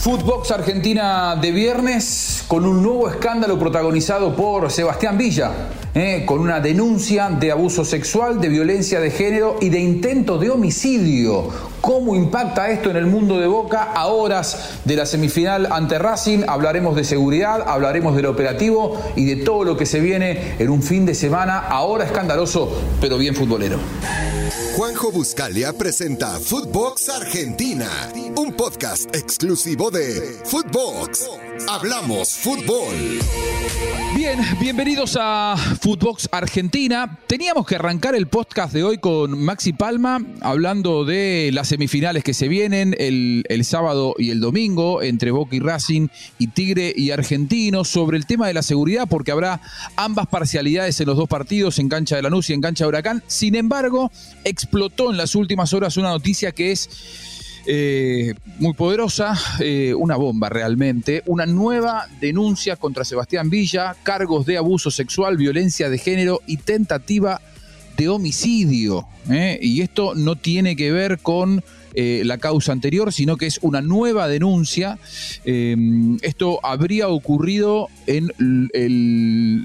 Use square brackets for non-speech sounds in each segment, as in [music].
Footbox Argentina de viernes con un nuevo escándalo protagonizado por Sebastián Villa, eh, con una denuncia de abuso sexual, de violencia de género y de intento de homicidio. ¿Cómo impacta esto en el mundo de Boca a horas de la semifinal ante Racing? Hablaremos de seguridad, hablaremos del operativo y de todo lo que se viene en un fin de semana ahora escandaloso, pero bien futbolero. Juanjo Buscalia presenta Footbox Argentina, un podcast exclusivo de Footbox. Hablamos fútbol. Bien, bienvenidos a Footbox Argentina. Teníamos que arrancar el podcast de hoy con Maxi Palma, hablando de las semifinales que se vienen el, el sábado y el domingo entre Boca y Racing y Tigre y Argentino, sobre el tema de la seguridad, porque habrá ambas parcialidades en los dos partidos, en cancha de Lanús y en cancha de Huracán. Sin embargo, explotó en las últimas horas una noticia que es eh, muy poderosa, eh, una bomba realmente, una nueva denuncia contra Sebastián Villa, cargos de abuso sexual, violencia de género y tentativa de homicidio. ¿eh? Y esto no tiene que ver con la causa anterior, sino que es una nueva denuncia. esto habría ocurrido en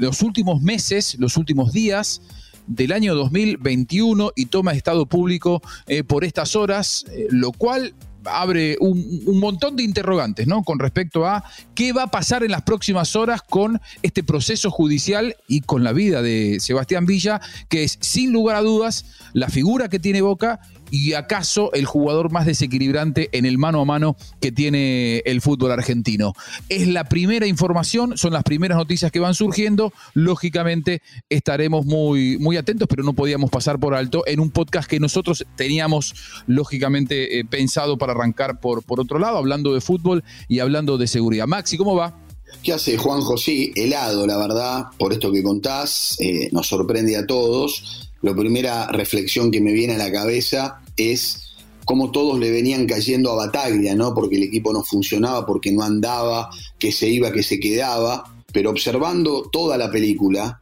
los últimos meses, los últimos días del año 2021 y toma estado público eh, por estas horas, eh, lo cual abre un, un, montón de interrogantes, ¿no? Con respecto a qué va a pasar en las próximas horas con este proceso judicial y con la vida de Sebastián Villa, que es sin lugar a dudas la figura que tiene Boca y acaso el jugador más desequilibrante en el mano a mano que tiene el fútbol argentino. Es la primera información, son las primeras noticias que van surgiendo. Lógicamente estaremos muy, muy atentos, pero no podíamos pasar por alto en un podcast que nosotros teníamos lógicamente eh, pensado para arrancar por, por otro lado, hablando de fútbol y hablando de seguridad. Maxi, ¿cómo va? ¿Qué hace Juan José? Helado, la verdad, por esto que contás, eh, nos sorprende a todos la primera reflexión que me viene a la cabeza es cómo todos le venían cayendo a Bataglia, ¿no? Porque el equipo no funcionaba, porque no andaba, que se iba, que se quedaba. Pero observando toda la película,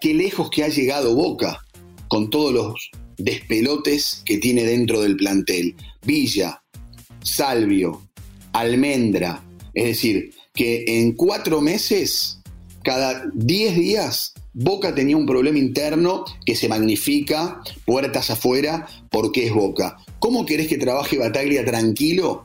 qué lejos que ha llegado Boca con todos los despelotes que tiene dentro del plantel. Villa, Salvio, Almendra. Es decir, que en cuatro meses, cada diez días, Boca tenía un problema interno que se magnifica puertas afuera porque es Boca. ¿Cómo querés que trabaje Bataglia tranquilo?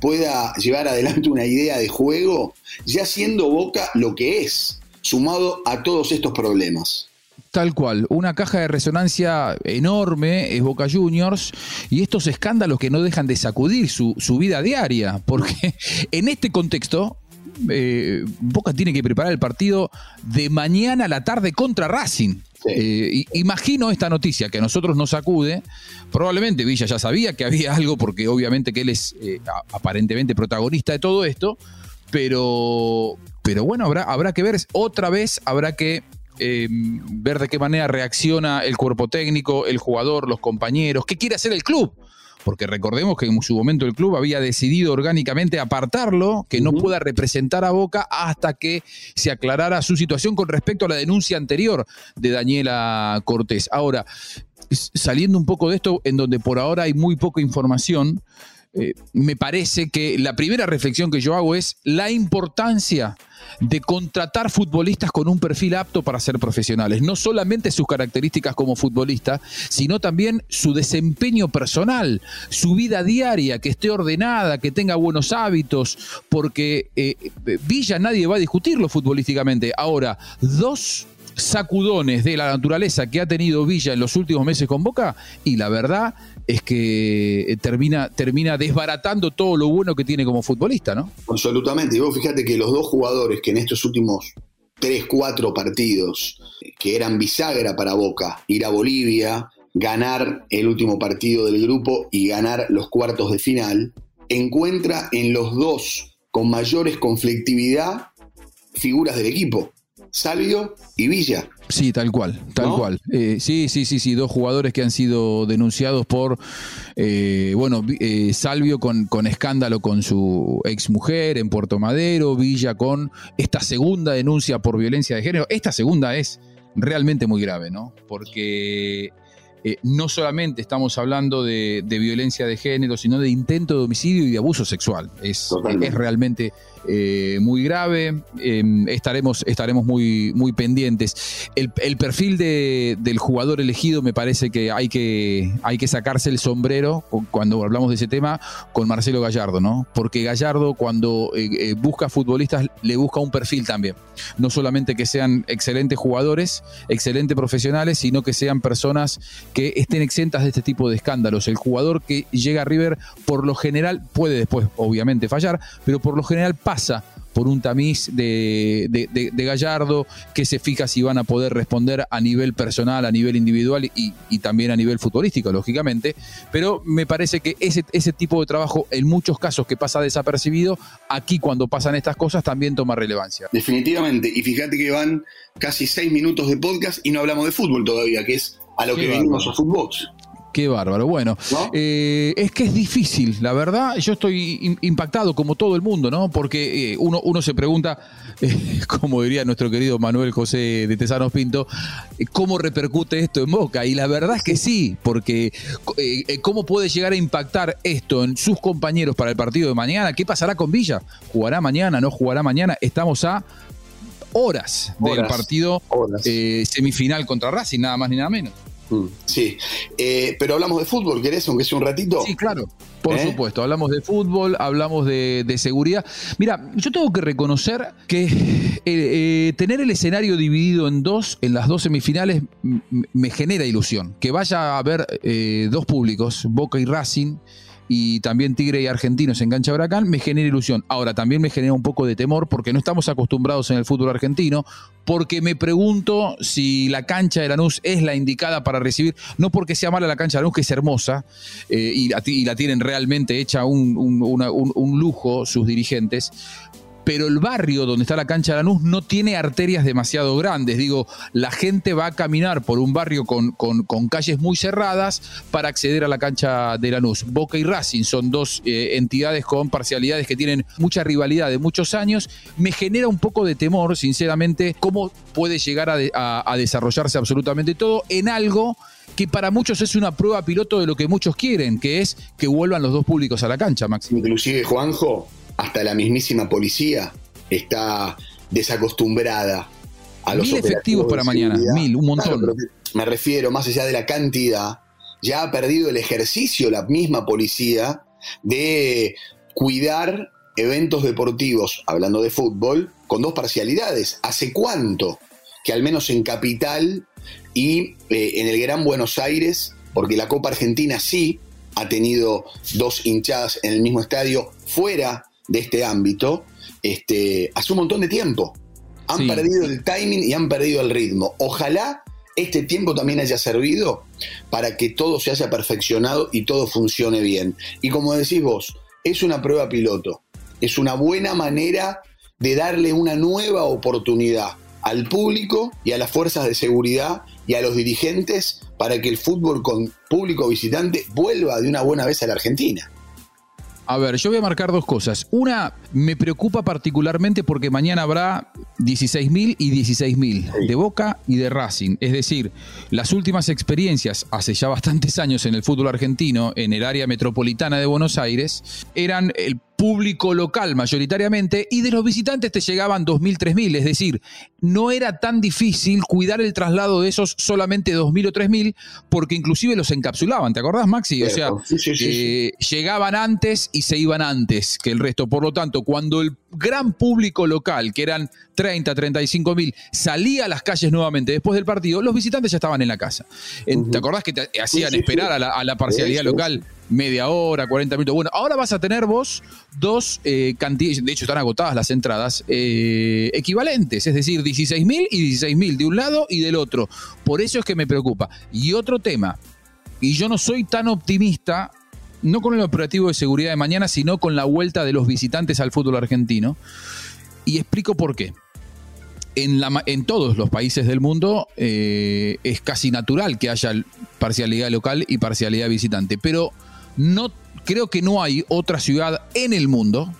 Pueda llevar adelante una idea de juego, ya siendo Boca lo que es, sumado a todos estos problemas. Tal cual, una caja de resonancia enorme es Boca Juniors y estos escándalos que no dejan de sacudir su, su vida diaria, porque [laughs] en este contexto eh, Boca tiene que preparar el partido de mañana a la tarde contra Racing. Eh, imagino esta noticia que a nosotros nos sacude. Probablemente Villa ya sabía que había algo, porque obviamente que él es eh, aparentemente protagonista de todo esto. Pero, pero bueno, habrá, habrá que ver. Otra vez habrá que ver de qué manera reacciona el cuerpo técnico, el jugador, los compañeros, qué quiere hacer el club porque recordemos que en su momento el club había decidido orgánicamente apartarlo, que no pueda representar a Boca hasta que se aclarara su situación con respecto a la denuncia anterior de Daniela Cortés. Ahora, saliendo un poco de esto, en donde por ahora hay muy poca información, eh, me parece que la primera reflexión que yo hago es la importancia de contratar futbolistas con un perfil apto para ser profesionales. No solamente sus características como futbolista, sino también su desempeño personal, su vida diaria, que esté ordenada, que tenga buenos hábitos, porque eh, Villa nadie va a discutirlo futbolísticamente. Ahora, dos sacudones de la naturaleza que ha tenido Villa en los últimos meses con Boca y la verdad es que eh, termina, termina desbaratando todo lo bueno que tiene como futbolista, ¿no? Absolutamente. Y vos fíjate que los dos jugadores que en estos últimos tres, cuatro partidos, que eran bisagra para Boca, ir a Bolivia, ganar el último partido del grupo y ganar los cuartos de final, encuentra en los dos con mayores conflictividad figuras del equipo. Salvio y Villa. Sí, tal cual, tal cual. Eh, sí, sí, sí, sí, dos jugadores que han sido denunciados por, eh, bueno, eh, Salvio con, con, escándalo con su exmujer en Puerto Madero, Villa con esta segunda denuncia por violencia de género. Esta segunda es realmente muy grave, ¿no? Porque eh, no solamente estamos hablando de, violencia de género, sino de intento de homicidio y de abuso sexual. Es, es realmente eh, muy grave. Em, estaremos estaremos muy, muy pendientes. El, perfil del jugador elegido me parece que hay, que hay que sacarse el sombrero cuando hablamos de ese tema con Marcelo Gallardo, ¿no? Porque Gallardo cuando eh, eh, busca futbolistas le busca un perfil también. No solamente que sean excelentes jugadores, excelentes profesionales, sino que sean personas que estén exentas de este tipo de escándalos. El jugador que llega a River por lo general puede después obviamente fallar, pero por lo general pasa por un tamiz de, Gallardo que se fija si van a poder responder a nivel personal, a nivel individual y, también a nivel futbolístico, lógicamente. Pero me parece que ese, ese tipo de trabajo, en muchos casos que pasa desapercibido, aquí cuando pasan estas cosas también toma relevancia. Definitivamente. Y fíjate que van casi seis minutos de podcast y no hablamos de fútbol todavía, que es a lo que venimos a fútbol. Qué bárbaro. Bueno, eh, es que es difícil, la verdad. Yo estoy impactado como todo el mundo, ¿no? Porque eh, uno, uno se pregunta, [laughs] eh, como diría nuestro querido Manuel José de Tesanos Pinto, ¿cómo repercute esto en Boca? Y la verdad es que sí, porque ¿cómo puede llegar a impactar esto en sus compañeros para el partido de mañana? ¿Qué pasará con Villa? ¿Jugará mañana? ¿No jugará mañana? Estamos a horas, del partido semifinal contra Racing, nada más ni nada menos. Mm, sí, eh, pero hablamos de fútbol, ¿querés? Aunque sea un ratito. Sí, claro, por ¿Eh? supuesto. Hablamos de fútbol, hablamos de, seguridad. Mira, yo tengo que reconocer que eh, tener el escenario dividido en dos, en las dos semifinales, me genera ilusión. Que vaya a haber dos públicos, Boca y Racing y también Tigre y Argentinos en cancha Huracán, me genera ilusión. Ahora, también me genera un poco de temor porque no estamos acostumbrados en el fútbol argentino, porque me pregunto si la cancha de Lanús es la indicada para recibir, no porque sea mala la cancha de Lanús, que es hermosa, eh, y, la, tienen realmente hecha un, un lujo sus dirigentes, pero el barrio donde está la cancha de Lanús no tiene arterias demasiado grandes. Digo, la gente va a caminar por un barrio con, con, calles muy cerradas para acceder a la cancha de Lanús. Boca y Racing son dos eh, entidades con parcialidades que tienen mucha rivalidad de muchos años. Me genera un poco de temor, sinceramente, cómo puede llegar a, desarrollarse absolutamente todo en algo que para muchos es una prueba piloto de lo que muchos quieren, que es que vuelvan los dos públicos a la cancha, Máximo. Inclusive, Juanjo, hasta la mismísima policía está desacostumbrada a los mil efectivos para mañana, mil, un montón. me refiero, más allá de la cantidad, ya ha perdido el ejercicio la misma policía de cuidar eventos deportivos, hablando de fútbol, con dos parcialidades. ¿Hace cuánto? Que al menos en Capital y eh, en el Gran Buenos Aires, porque la Copa Argentina sí ha tenido dos hinchadas en el mismo estadio fuera de este ámbito este, hace un montón de tiempo. Han perdido el timing y han perdido el ritmo. Ojalá este tiempo también haya servido para que todo se haya perfeccionado y todo funcione bien. Y como decís vos, es una prueba piloto. Es una buena manera de darle una nueva oportunidad al público y a las fuerzas de seguridad y a los dirigentes para que el fútbol con público visitante vuelva de una buena vez a la Argentina. A ver, yo voy a marcar dos cosas. Una, me preocupa particularmente porque mañana habrá 16.000 y 16.000 de Boca y de Racing. Es decir, las últimas experiencias hace ya bastantes años en el fútbol argentino, en el área metropolitana de Buenos Aires, eran el público local mayoritariamente y de los visitantes te llegaban 2.000, 3.000, es decir, no era tan difícil cuidar el traslado de esos solamente 2.000 o 3.000 porque inclusive los encapsulaban, ¿te acordás Maxi? O sea, eh, llegaban antes y se iban antes que el resto, por lo tanto, cuando el gran público local, que eran 30, 35 mil, salía a las calles nuevamente después del partido, los visitantes ya estaban en la casa. ¿Te acordás que te hacían esperar a la, parcialidad local media hora, 40 minutos? Bueno, ahora vas a tener vos dos eh, cantidades, de hecho están agotadas las entradas, eh, equivalentes, es decir, 16 mil y 16 mil de un lado y del otro. Por eso es que me preocupa. Y otro tema, y yo no soy tan optimista no con el operativo de seguridad de mañana, sino con la vuelta de los visitantes al fútbol argentino. Y explico por qué. En, la, en todos los países del mundo eh, es casi natural que haya parcialidad local y parcialidad visitante, pero no creo que no hay otra ciudad en el mundo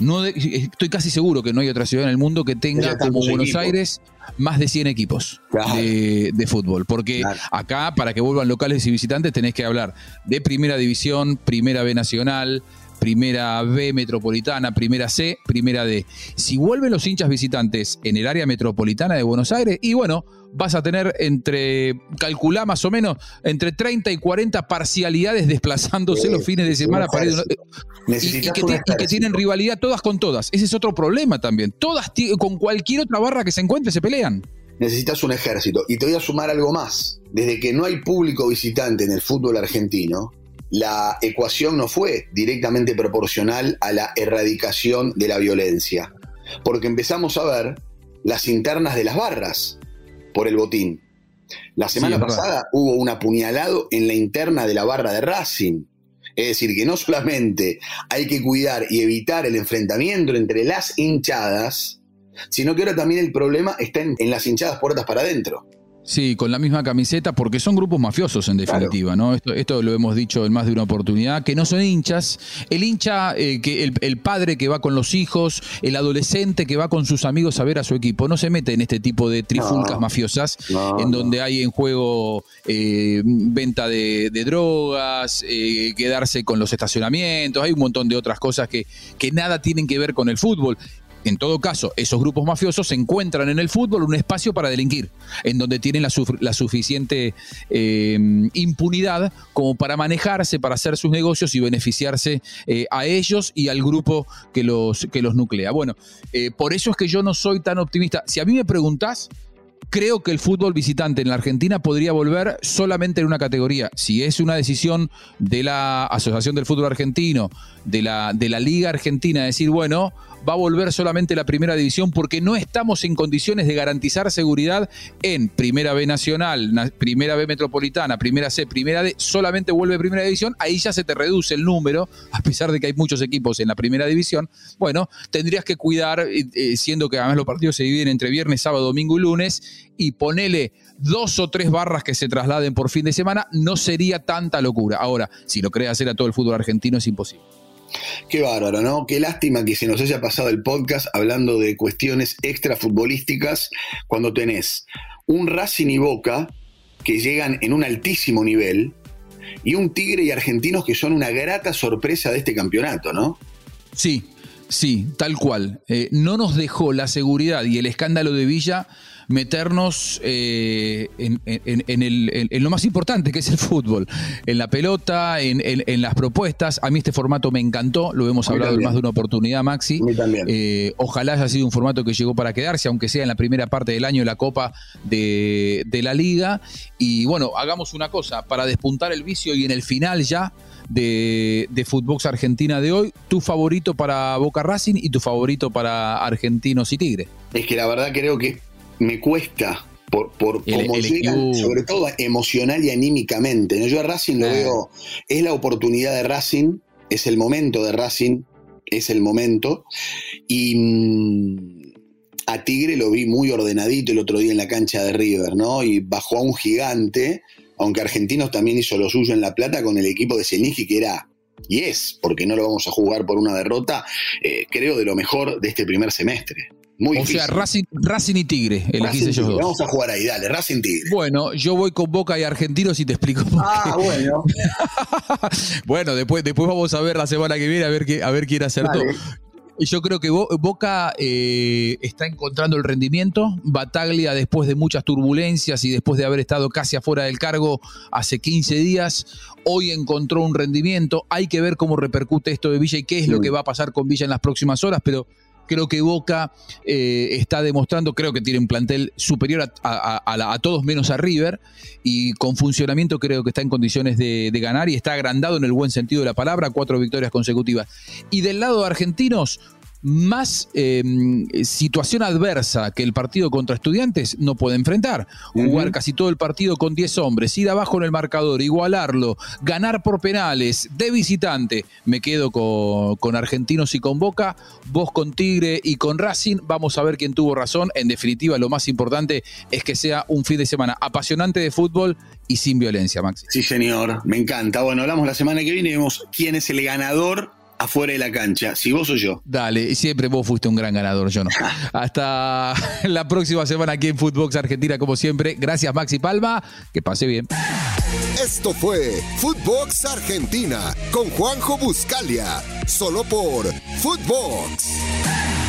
No estoy casi seguro que no hay otra ciudad en el mundo que tenga como Buenos Aires más de 100 equipos de, fútbol. Porque acá, para que vuelvan locales y visitantes, tenés que hablar de Primera División, Primera B Nacional, Primera B Metropolitana, Primera C, Primera D. Si vuelven los hinchas visitantes en el área metropolitana de Buenos Aires, y bueno, vas a tener entre, calculá más o menos, entre 30 y 40 parcialidades desplazándose los fines de semana para ir, y, que, tienen rivalidad todas con todas. Ese es otro problema también. Todas con cualquier otra barra que se encuentre se pelean. Necesitas un ejército. Y te voy a sumar algo más. Desde que no hay público visitante en el fútbol argentino, la ecuación no fue directamente proporcional a la erradicación de la violencia, porque empezamos a ver las internas de las barras por el botín. La semana pasada hubo un apuñalado en la interna de la barra de Racing. Es decir, que no solamente hay que cuidar y evitar el enfrentamiento entre las hinchadas, sino que ahora también el problema está en, en las hinchadas puertas para adentro. Sí, con la misma camiseta, porque son grupos mafiosos en definitiva, ¿no? Esto, esto lo hemos dicho en más de una oportunidad, que no son hinchas. El hincha, eh, que el, padre que va con los hijos, el adolescente que va con sus amigos a ver a su equipo, no se mete en este tipo de trifulcas mafiosas, en donde hay en juego eh, venta de, drogas, eh, quedarse con los estacionamientos, hay un montón de otras cosas que, que nada tienen que ver con el fútbol en todo caso, esos grupos mafiosos encuentran en el fútbol un espacio para delinquir, en donde tienen la, suficiente eh, impunidad como para manejarse, para hacer sus negocios y beneficiarse eh, a ellos y al grupo que los, que los nuclea. Bueno, eh, por eso es que yo no soy tan optimista. Si a mí me preguntás, creo que el fútbol visitante en la Argentina podría volver solamente en una categoría. Si es una decisión de la Asociación del Fútbol Argentino, de la, de la Liga Argentina, decir, bueno, va a volver solamente la primera división porque no estamos en condiciones de garantizar seguridad en Primera B Nacional, Primera B Metropolitana, Primera C, Primera D, solamente vuelve Primera División, ahí ya se te reduce el número, a pesar de que hay muchos equipos en la Primera División. Bueno, tendrías que cuidar, eh, eh, siendo que además los partidos se dividen entre viernes, sábado, domingo y lunes, y ponele dos o tres barras que se trasladen por fin de semana, no sería tanta locura. Ahora, si lo querés hacer a todo el fútbol argentino es imposible. Qué bárbaro, ¿no? Qué lástima que se nos haya pasado el podcast hablando de cuestiones extrafutbolísticas cuando tenés un Racing y Boca que llegan en un altísimo nivel y un Tigre y Argentinos que son una grata sorpresa de este campeonato, ¿no? Sí, sí, tal cual. Eh, no nos dejó la seguridad y el escándalo de Villa meternos eh, en, lo más importante, que es el fútbol, en la pelota, en, las propuestas. A mí este formato me encantó, lo hemos hablado en más de una oportunidad, Maxi. Eh, ojalá haya sido un formato que llegó para quedarse, aunque sea en la primera parte del año la Copa de, la Liga. Y bueno, hagamos una cosa, para despuntar el vicio y en el final ya de, de Footbox Argentina de hoy, tu favorito para Boca Racing y tu favorito para Argentinos y Tigre. Es que la verdad creo que me cuesta por, por cómo llegan, sobre todo emocional y anímicamente. ¿no? Yo a Racing lo veo, es la oportunidad de Racing, es el momento de Racing, es el momento. Y mm, a Tigre lo vi muy ordenadito el otro día en la cancha de River, ¿no? Y bajó a un gigante, aunque Argentinos también hizo lo suyo en La Plata con el equipo de Senigi, que era y es, porque no lo vamos a jugar por una derrota, eh, creo de lo mejor de este primer semestre o sea, Racing, Racing, y Tigre, elegís ellos dos. Vamos a jugar ahí, dale, Racing Tigre. Bueno, yo voy con Boca y Argentinos y te explico Ah, bueno. [laughs] bueno, después, después vamos a ver la semana que viene a ver, qué, a ver quién acertó. Yo creo que Boca eh, está encontrando el rendimiento. Bataglia, después de muchas turbulencias y después de haber estado casi afuera del cargo hace 15 días, hoy encontró un rendimiento. Hay que ver cómo repercute esto de Villa y qué es lo que va a pasar con Villa en las próximas horas, pero Creo que Boca eh, está demostrando, creo que tiene un plantel superior a, todos menos a River y con funcionamiento creo que está en condiciones de, de, ganar y está agrandado en el buen sentido de la palabra, cuatro victorias consecutivas. Y del lado de argentinos, más em, situación adversa que el partido contra estudiantes no puede enfrentar. Jugar casi todo el partido con 10 hombres, ir abajo en el marcador, igualarlo, ganar por penales, de visitante. Me quedo con, con, Argentinos y con Boca, vos con Tigre y con Racing. Vamos a ver quién tuvo razón. En definitiva, lo más importante es que sea un fin de semana apasionante de fútbol y sin violencia, Maxi. Sí, señor, me encanta. Bueno, hablamos la semana que viene y vemos quién es el ganador afuera de la cancha, si vos o yo. Dale, siempre vos fuiste un gran ganador, yo no. [laughs] Hasta [laughs] la próxima semana aquí en Footbox Argentina, como siempre. Gracias, Maxi Palma. Que pase bien. Esto fue Footbox Argentina con Juanjo Buscalia, solo por Footbox.